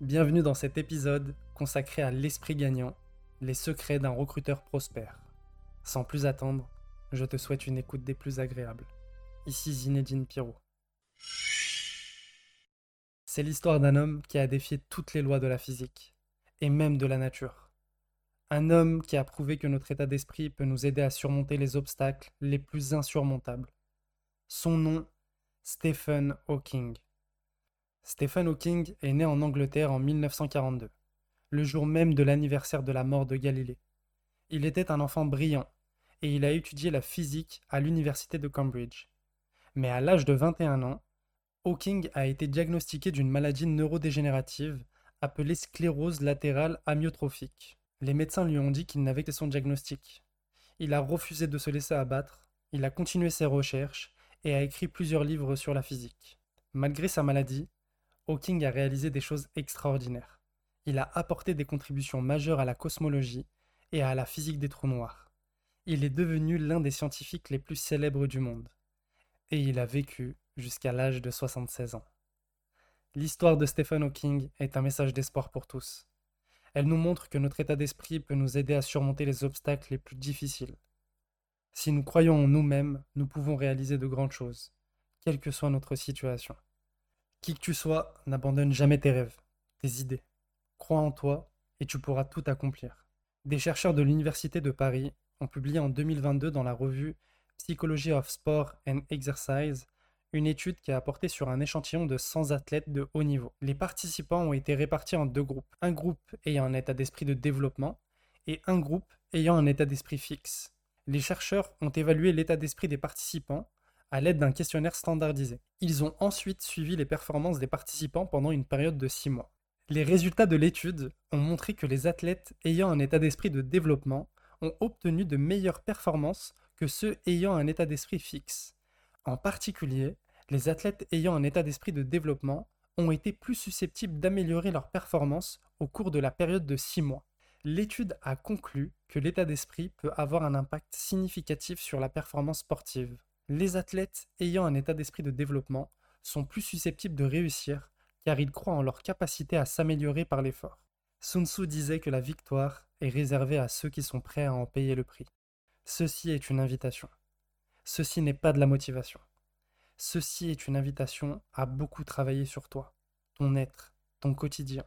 Bienvenue dans cet épisode consacré à l'esprit gagnant, les secrets d'un recruteur prospère. Sans plus attendre, je te souhaite une écoute des plus agréables. Ici Zinedine Pirot. C'est l'histoire d'un homme qui a défié toutes les lois de la physique, et même de la nature. Un homme qui a prouvé que notre état d'esprit peut nous aider à surmonter les obstacles les plus insurmontables. Son nom, Stephen Hawking. Stephen Hawking est né en Angleterre en 1942, le jour même de l'anniversaire de la mort de Galilée. Il était un enfant brillant et il a étudié la physique à l'université de Cambridge. Mais à l'âge de 21 ans, Hawking a été diagnostiqué d'une maladie neurodégénérative appelée sclérose latérale amyotrophique. Les médecins lui ont dit qu'il n'avait que son diagnostic. Il a refusé de se laisser abattre, il a continué ses recherches et a écrit plusieurs livres sur la physique. Malgré sa maladie, Hawking a réalisé des choses extraordinaires. Il a apporté des contributions majeures à la cosmologie et à la physique des trous noirs. Il est devenu l'un des scientifiques les plus célèbres du monde. Et il a vécu jusqu'à l'âge de 76 ans. L'histoire de Stephen Hawking est un message d'espoir pour tous. Elle nous montre que notre état d'esprit peut nous aider à surmonter les obstacles les plus difficiles. Si nous croyons en nous-mêmes, nous pouvons réaliser de grandes choses, quelle que soit notre situation. Qui que tu sois, n'abandonne jamais tes rêves, tes idées. Crois en toi et tu pourras tout accomplir. Des chercheurs de l'Université de Paris ont publié en 2022 dans la revue Psychology of Sport and Exercise une étude qui a apporté sur un échantillon de 100 athlètes de haut niveau. Les participants ont été répartis en deux groupes, un groupe ayant un état d'esprit de développement et un groupe ayant un état d'esprit fixe. Les chercheurs ont évalué l'état d'esprit des participants à l'aide d'un questionnaire standardisé. Ils ont ensuite suivi les performances des participants pendant une période de 6 mois. Les résultats de l'étude ont montré que les athlètes ayant un état d'esprit de développement ont obtenu de meilleures performances que ceux ayant un état d'esprit fixe. En particulier, les athlètes ayant un état d'esprit de développement ont été plus susceptibles d'améliorer leurs performances au cours de la période de 6 mois. L'étude a conclu que l'état d'esprit peut avoir un impact significatif sur la performance sportive. Les athlètes ayant un état d'esprit de développement sont plus susceptibles de réussir car ils croient en leur capacité à s'améliorer par l'effort. Sun Tzu disait que la victoire est réservée à ceux qui sont prêts à en payer le prix. Ceci est une invitation. Ceci n'est pas de la motivation. Ceci est une invitation à beaucoup travailler sur toi, ton être, ton quotidien,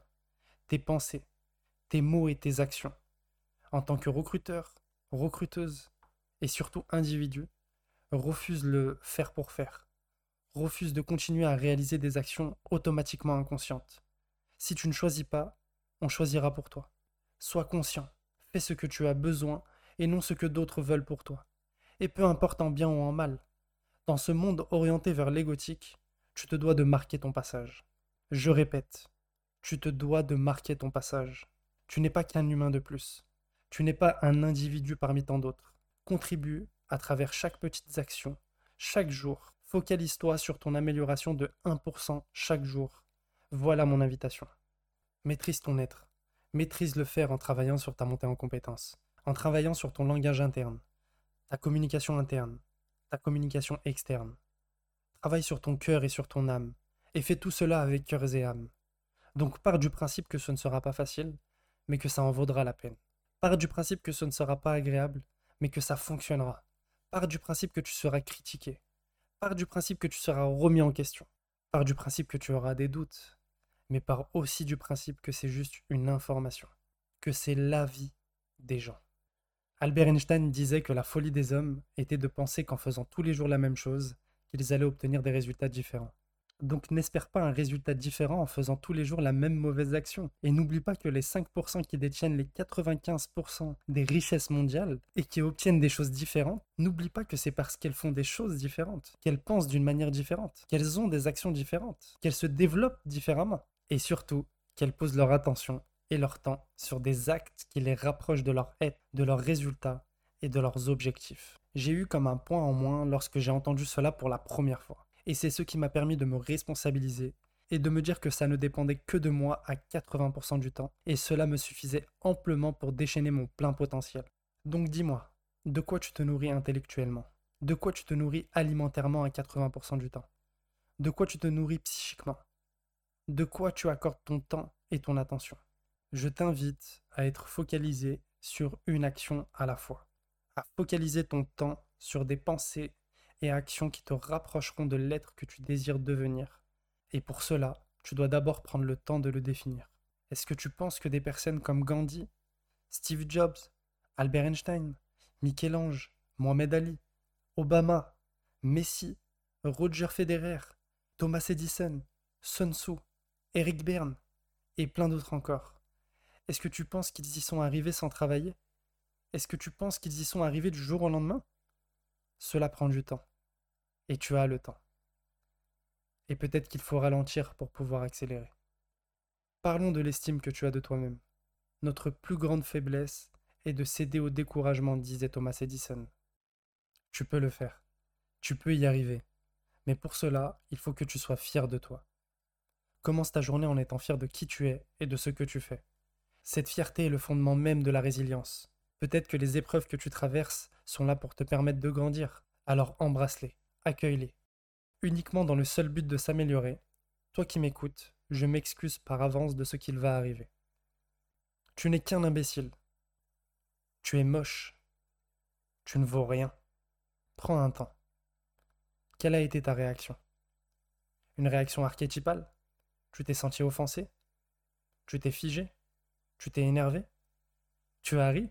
tes pensées, tes mots et tes actions. En tant que recruteur, recruteuse et surtout individu, refuse le faire pour faire. Refuse de continuer à réaliser des actions automatiquement inconscientes. Si tu ne choisis pas, on choisira pour toi. Sois conscient, fais ce que tu as besoin et non ce que d'autres veulent pour toi. Et peu importe en bien ou en mal, dans ce monde orienté vers l'égotique, tu te dois de marquer ton passage. Je répète, tu te dois de marquer ton passage. Tu n'es pas qu'un humain de plus. Tu n'es pas un individu parmi tant d'autres. Contribue à travers chaque petite action, chaque jour. Focalise-toi sur ton amélioration de 1% chaque jour. Voilà mon invitation. Maîtrise ton être. Maîtrise le faire en travaillant sur ta montée en compétences, en travaillant sur ton langage interne, ta communication interne, ta communication externe. Travaille sur ton cœur et sur ton âme, et fais tout cela avec cœur et âme. Donc pars du principe que ce ne sera pas facile, mais que ça en vaudra la peine. Pars du principe que ce ne sera pas agréable, mais que ça fonctionnera. Pars du principe que tu seras critiqué. Pars du principe que tu seras remis en question. Pars du principe que tu auras des doutes. Mais pars aussi du principe que c'est juste une information. Que c'est l'avis des gens. Albert Einstein disait que la folie des hommes était de penser qu'en faisant tous les jours la même chose, qu'ils allaient obtenir des résultats différents. Donc n'espère pas un résultat différent en faisant tous les jours la même mauvaise action. Et n'oublie pas que les 5% qui détiennent les 95% des richesses mondiales et qui obtiennent des choses différentes, n'oublie pas que c'est parce qu'elles font des choses différentes, qu'elles pensent d'une manière différente, qu'elles ont des actions différentes, qu'elles se développent différemment. Et surtout, qu'elles posent leur attention et leur temps sur des actes qui les rapprochent de leur être, de leurs résultats et de leurs objectifs. J'ai eu comme un point en moins lorsque j'ai entendu cela pour la première fois et c'est ce qui m'a permis de me responsabiliser et de me dire que ça ne dépendait que de moi à 80% du temps, et cela me suffisait amplement pour déchaîner mon plein potentiel. Donc dis-moi, de quoi tu te nourris intellectuellement? De quoi tu te nourris alimentairement à 80% du temps? De quoi tu te nourris psychiquement? De quoi tu accordes ton temps et ton attention? Je t'invite à être focalisé sur une action à la fois, à focaliser ton temps sur des pensées et actions qui te rapprocheront de l'être que tu désires devenir. Et pour cela, tu dois d'abord prendre le temps de le définir. Est-ce que tu penses que des personnes comme Gandhi, Steve Jobs, Albert Einstein, Michel-Ange, Mohamed Ali, Obama, Messi, Roger Federer, Thomas Edison, Sun Tzu, Eric Berne et plein d'autres encore. Est-ce que tu penses qu'ils y sont arrivés sans travailler? Est-ce que tu penses qu'ils y sont arrivés du jour au lendemain? Cela prend du temps. Et tu as le temps. Et peut-être qu'il faut ralentir pour pouvoir accélérer. Parlons de l'estime que tu as de toi-même. Notre plus grande faiblesse est de céder au découragement, disait Thomas Edison. Tu peux le faire. Tu peux y arriver. Mais pour cela, il faut que tu sois fier de toi. Commence ta journée en étant fier de qui tu es et de ce que tu fais. Cette fierté est le fondement même de la résilience. Peut-être que les épreuves que tu traverses sont là pour te permettre de grandir. Alors embrasse-les, accueille-les. Uniquement dans le seul but de s'améliorer, toi qui m'écoutes, je m'excuse par avance de ce qu'il va arriver. Tu n'es qu'un imbécile. Tu es moche. Tu ne vaux rien. Prends un temps. Quelle a été ta réaction? Une réaction archétypale? Tu t'es senti offensé? Tu t'es figé? Tu t'es énervé? Tu as ri?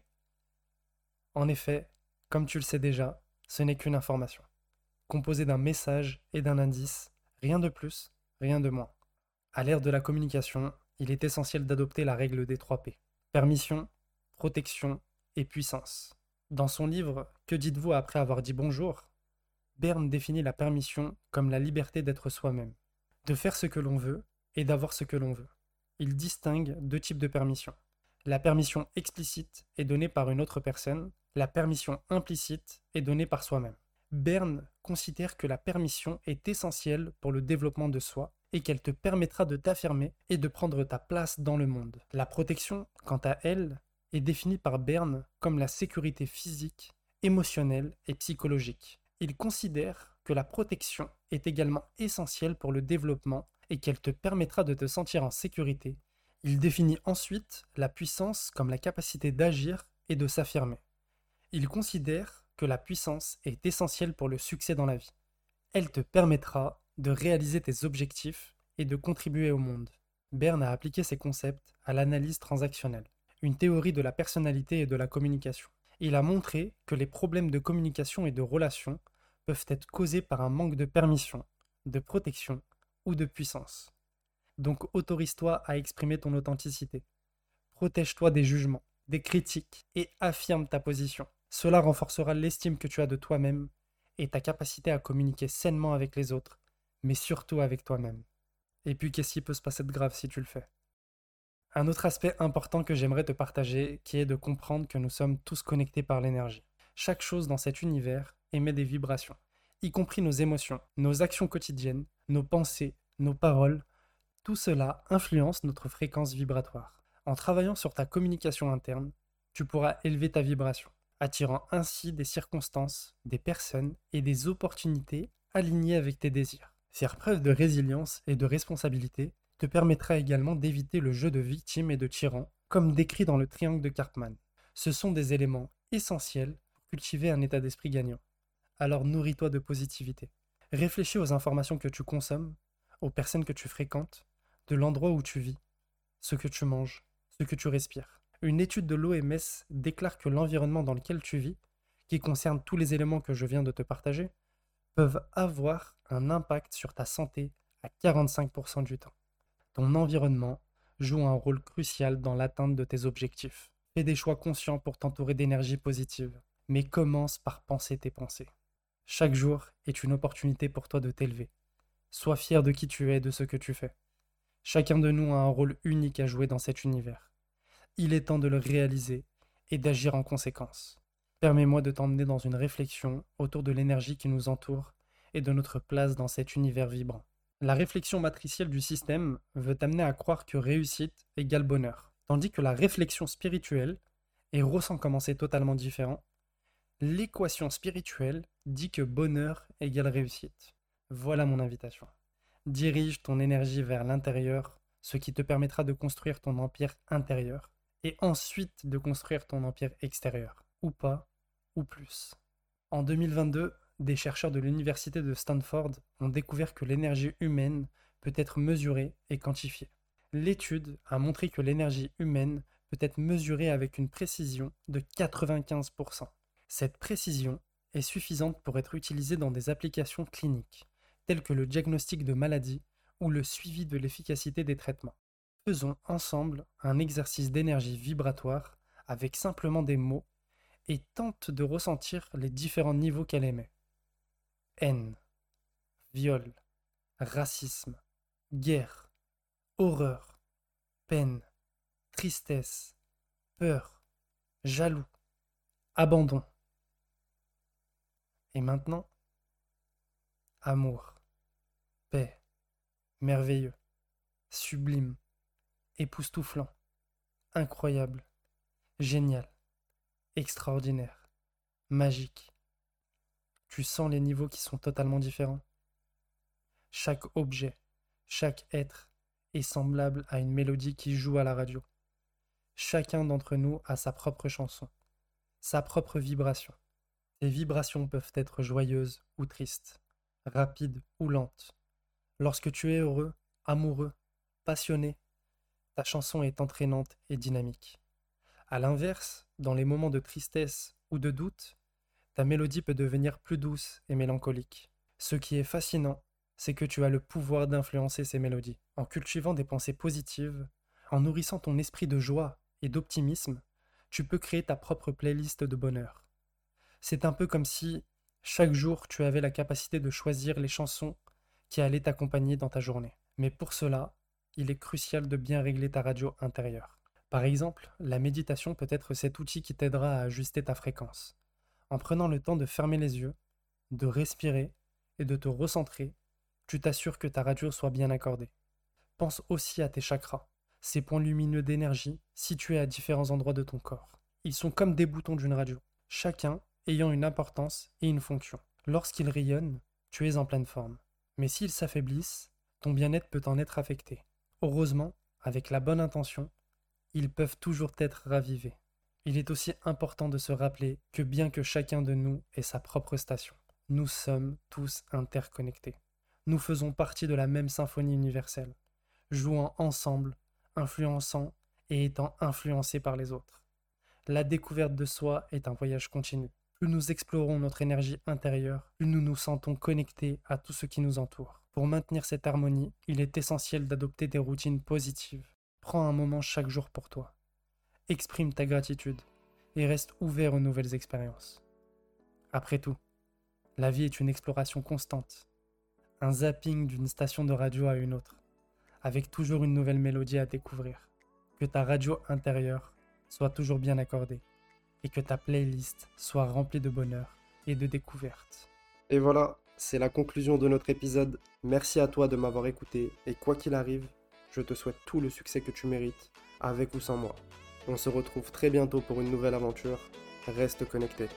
En effet, comme tu le sais déjà, ce n'est qu'une information, composée d'un message et d'un indice, rien de plus, rien de moins. À l'ère de la communication, il est essentiel d'adopter la règle des 3 P. Permission, protection et puissance. Dans son livre Que dites-vous après avoir dit bonjour? Berne définit la permission comme la liberté d'être soi-même, de faire ce que l'on veut et d'avoir ce que l'on veut. Il distingue deux types de permission. La permission explicite est donnée par une autre personne, la permission implicite est donnée par soi-même. Berne considère que la permission est essentielle pour le développement de soi et qu'elle te permettra de t'affirmer et de prendre ta place dans le monde. La protection, quant à elle, est définie par Berne comme la sécurité physique, émotionnelle et psychologique. Il considère que la protection est également essentielle pour le développement et qu'elle te permettra de te sentir en sécurité, il définit ensuite la puissance comme la capacité d'agir et de s'affirmer. Il considère que la puissance est essentielle pour le succès dans la vie. Elle te permettra de réaliser tes objectifs et de contribuer au monde. Berne a appliqué ces concepts à l'analyse transactionnelle, une théorie de la personnalité et de la communication. Il a montré que les problèmes de communication et de relation peuvent être causés par un manque de permission, de protection ou de puissance. Donc autorise-toi à exprimer ton authenticité. Protège-toi des jugements, des critiques et affirme ta position. Cela renforcera l'estime que tu as de toi-même et ta capacité à communiquer sainement avec les autres, mais surtout avec toi-même. Et puis qu'est-ce qui peut se passer de grave si tu le fais? Un autre aspect important que j'aimerais te partager, qui est de comprendre que nous sommes tous connectés par l'énergie. Chaque chose dans cet univers émet des vibrations, y compris nos émotions, nos actions quotidiennes, nos pensées, nos paroles, tout cela influence notre fréquence vibratoire. En travaillant sur ta communication interne, tu pourras élever ta vibration, attirant ainsi des circonstances, des personnes et des opportunités alignées avec tes désirs. Faire preuve de résilience et de responsabilité te permettra également d'éviter le jeu de victime et de tyran, comme décrit dans le triangle de Karpman. Ce sont des éléments essentiels pour cultiver un état d'esprit gagnant. Alors nourris-toi de positivité. Réfléchis aux informations que tu consommes, aux personnes que tu fréquentes, de l'endroit où tu vis, ce que tu manges, ce que tu respires. Une étude de l'OMS déclare que l'environnement dans lequel tu vis, qui concerne tous les éléments que je viens de te partager, peuvent avoir un impact sur ta santé à 45% du temps. Ton environnement joue un rôle crucial dans l'atteinte de tes objectifs. Fais des choix conscients pour t'entourer d'énergie positive, mais commence par penser tes pensées. Chaque jour est une opportunité pour toi de t'élever. Sois fier de qui tu es et de ce que tu fais. Chacun de nous a un rôle unique à jouer dans cet univers. Il est temps de le réaliser et d'agir en conséquence. Permets-moi de t'emmener dans une réflexion autour de l'énergie qui nous entoure et de notre place dans cet univers vibrant. La réflexion matricielle du système veut t'amener à croire que réussite égale bonheur, tandis que la réflexion spirituelle, et ressent comment c'est totalement différent, l'équation spirituelle dit que bonheur égale réussite. Voilà mon invitation. Dirige ton énergie vers l'intérieur ce qui te permettra de construire ton empire intérieur, et ensuite de construire ton empire extérieur, ou pas, ou plus. En 2022, des chercheurs de l'université de Stanford ont découvert que l'énergie humaine peut être mesurée et quantifiée. L'étude a montré que l'énergie humaine peut être mesurée avec une précision de 95%. Cette précision est suffisante pour être utilisée dans des applications cliniques, telles que le diagnostic de maladies ou le suivi de l'efficacité des traitements. Faisons ensemble un exercice d'énergie vibratoire avec simplement des mots et tente de ressentir les différents niveaux qu'elle émet. Haine, viol, racisme, guerre, horreur, peine, tristesse, peur, jaloux, abandon. Et maintenant, amour, paix, merveilleux, sublime, époustouflant, incroyable, génial, extraordinaire, magique. Tu sens les niveaux qui sont totalement différents. Chaque objet, chaque être est semblable à une mélodie qui joue à la radio. Chacun d'entre nous a sa propre chanson, sa propre vibration. Ces vibrations peuvent être joyeuses ou tristes, rapides ou lentes. Lorsque tu es heureux, amoureux, passionné, ta chanson est entraînante et dynamique. A l'inverse, dans les moments de tristesse ou de doute, ta mélodie peut devenir plus douce et mélancolique. Ce qui est fascinant, c'est que tu as le pouvoir d'influencer ces mélodies. En cultivant des pensées positives, en nourrissant ton esprit de joie et d'optimisme, tu peux créer ta propre playlist de bonheur. C'est un peu comme si, chaque jour, tu avais la capacité de choisir les chansons qui allaient t'accompagner dans ta journée. Mais pour cela, il est crucial de bien régler ta radio intérieure. Par exemple, la méditation peut être cet outil qui t'aidera à ajuster ta fréquence. En prenant le temps de fermer les yeux, de respirer et de te recentrer, tu t'assures que ta radio soit bien accordée. Pense aussi à tes chakras, ces points lumineux d'énergie situés à différents endroits de ton corps. Ils sont comme des boutons d'une radio, chacun ayant une importance et une fonction. Lorsqu'ils rayonnent, tu es en pleine forme. Mais s'ils s'affaiblissent, ton bien-être peut en être affecté. Heureusement, avec la bonne intention, ils peuvent toujours être ravivés. Il est aussi important de se rappeler que bien que chacun de nous ait sa propre station, nous sommes tous interconnectés. Nous faisons partie de la même symphonie universelle, jouant ensemble, influençant et étant influencés par les autres. La découverte de soi est un voyage continu. Plus nous explorons notre énergie intérieure, plus nous nous sentons connectés à tout ce qui nous entoure. Pour maintenir cette harmonie, il est essentiel d'adopter des routines positives. Prends un moment chaque jour pour toi. Exprime ta gratitude et reste ouvert aux nouvelles expériences. Après tout, la vie est une exploration constante un zapping d'une station de radio à une autre, avec toujours une nouvelle mélodie à découvrir. Que ta radio intérieure soit toujours bien accordée et que ta playlist soit remplie de bonheur et de découvertes. Et voilà, c'est la conclusion de notre épisode. Merci à toi de m'avoir écouté et quoi qu'il arrive, je te souhaite tout le succès que tu mérites, avec ou sans moi. On se retrouve très bientôt pour une nouvelle aventure. Reste connecté.